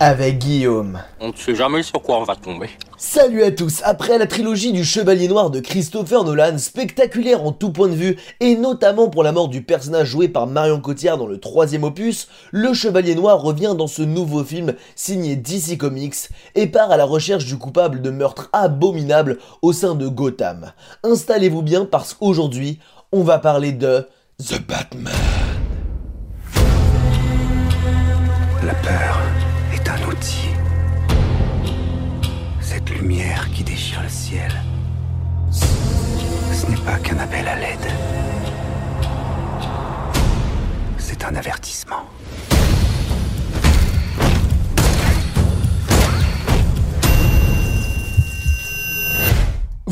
avec Guillaume. On ne sait jamais sur quoi on va tomber. Salut à tous Après la trilogie du Chevalier Noir de Christopher Nolan, spectaculaire en tout point de vue, et notamment pour la mort du personnage joué par Marion Cotillard dans le troisième opus, le Chevalier Noir revient dans ce nouveau film signé DC Comics et part à la recherche du coupable de meurtre abominable au sein de Gotham. Installez-vous bien parce qu'aujourd'hui, on va parler de The Batman. Qui déchire le ciel, ce n'est pas qu'un appel à l'aide. C'est un avertissement.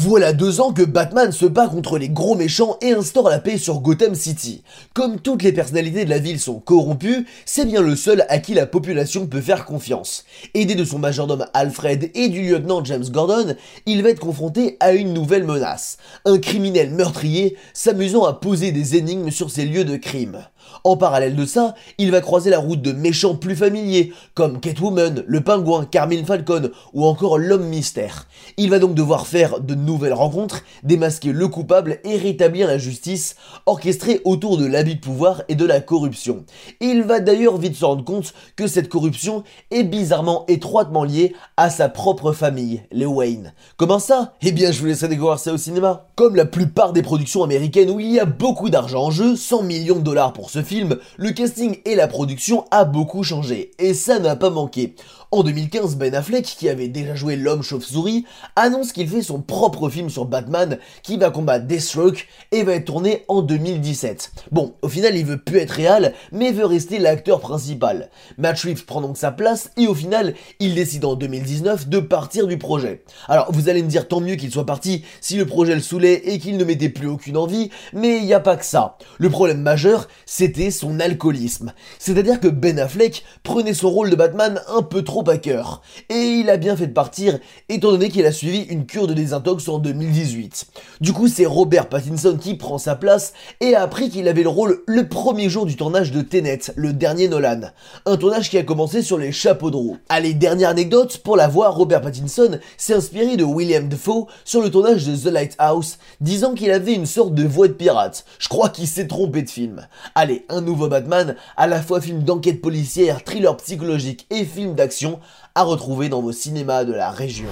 Voilà deux ans que Batman se bat contre les gros méchants et instaure la paix sur Gotham City. Comme toutes les personnalités de la ville sont corrompues, c'est bien le seul à qui la population peut faire confiance. Aidé de son majordome Alfred et du lieutenant James Gordon, il va être confronté à une nouvelle menace. Un criminel meurtrier s'amusant à poser des énigmes sur ses lieux de crime. En parallèle de ça, il va croiser la route de méchants plus familiers, comme Catwoman, le pingouin, Carmine Falcon ou encore l'homme mystère. Il va donc devoir faire de nouvelles rencontres, démasquer le coupable et rétablir la justice, orchestrée autour de l'habit de pouvoir et de la corruption. Il va d'ailleurs vite se rendre compte que cette corruption est bizarrement étroitement liée à sa propre famille, les Wayne. Comment ça? Eh bien je vous laisserai découvrir ça au cinéma. Comme la plupart des productions américaines où il y a beaucoup d'argent en jeu, 100 millions de dollars pour ce film, le casting et la production a beaucoup changé, et ça n'a pas manqué. En 2015, Ben Affleck, qui avait déjà joué l'homme chauve-souris, annonce qu'il fait son propre film sur Batman, qui va combattre Deathstroke, et va être tourné en 2017. Bon, au final, il veut plus être réel, mais veut rester l'acteur principal. Matt Reeves prend donc sa place, et au final, il décide en 2019 de partir du projet. Alors, vous allez me dire tant mieux qu'il soit parti si le projet le saoulait et qu'il ne mettait plus aucune envie, mais il n'y a pas que ça. Le problème majeur, c'était son alcoolisme. C'est-à-dire que Ben Affleck prenait son rôle de Batman un peu trop cœur. Et il a bien fait de partir, étant donné qu'il a suivi une cure de désintox en 2018. Du coup, c'est Robert Pattinson qui prend sa place et a appris qu'il avait le rôle le premier jour du tournage de Tenet, le dernier Nolan. Un tournage qui a commencé sur les chapeaux de roue. Allez, dernière anecdote, pour la voir, Robert Pattinson s'est inspiré de William Defoe sur le tournage de The Lighthouse, disant qu'il avait une sorte de voix de pirate. Je crois qu'il s'est trompé de film. Allez, un nouveau Batman, à la fois film d'enquête policière, thriller psychologique et film d'action, à retrouver dans vos cinémas de la région.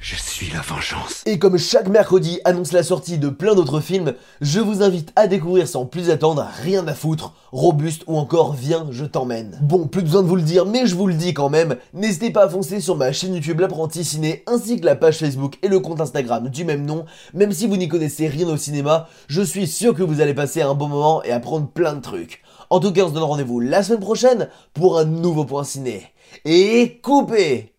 Je suis la vengeance. Et comme chaque mercredi annonce la sortie de plein d'autres films, je vous invite à découvrir sans plus attendre Rien à foutre, Robuste ou encore Viens, je t'emmène. Bon, plus besoin de vous le dire, mais je vous le dis quand même, n'hésitez pas à foncer sur ma chaîne YouTube L'Apprenti Ciné ainsi que la page Facebook et le compte Instagram du même nom. Même si vous n'y connaissez rien au cinéma, je suis sûr que vous allez passer un bon moment et apprendre plein de trucs. En tout cas, on se donne rendez-vous la semaine prochaine pour un nouveau point ciné. Et coupez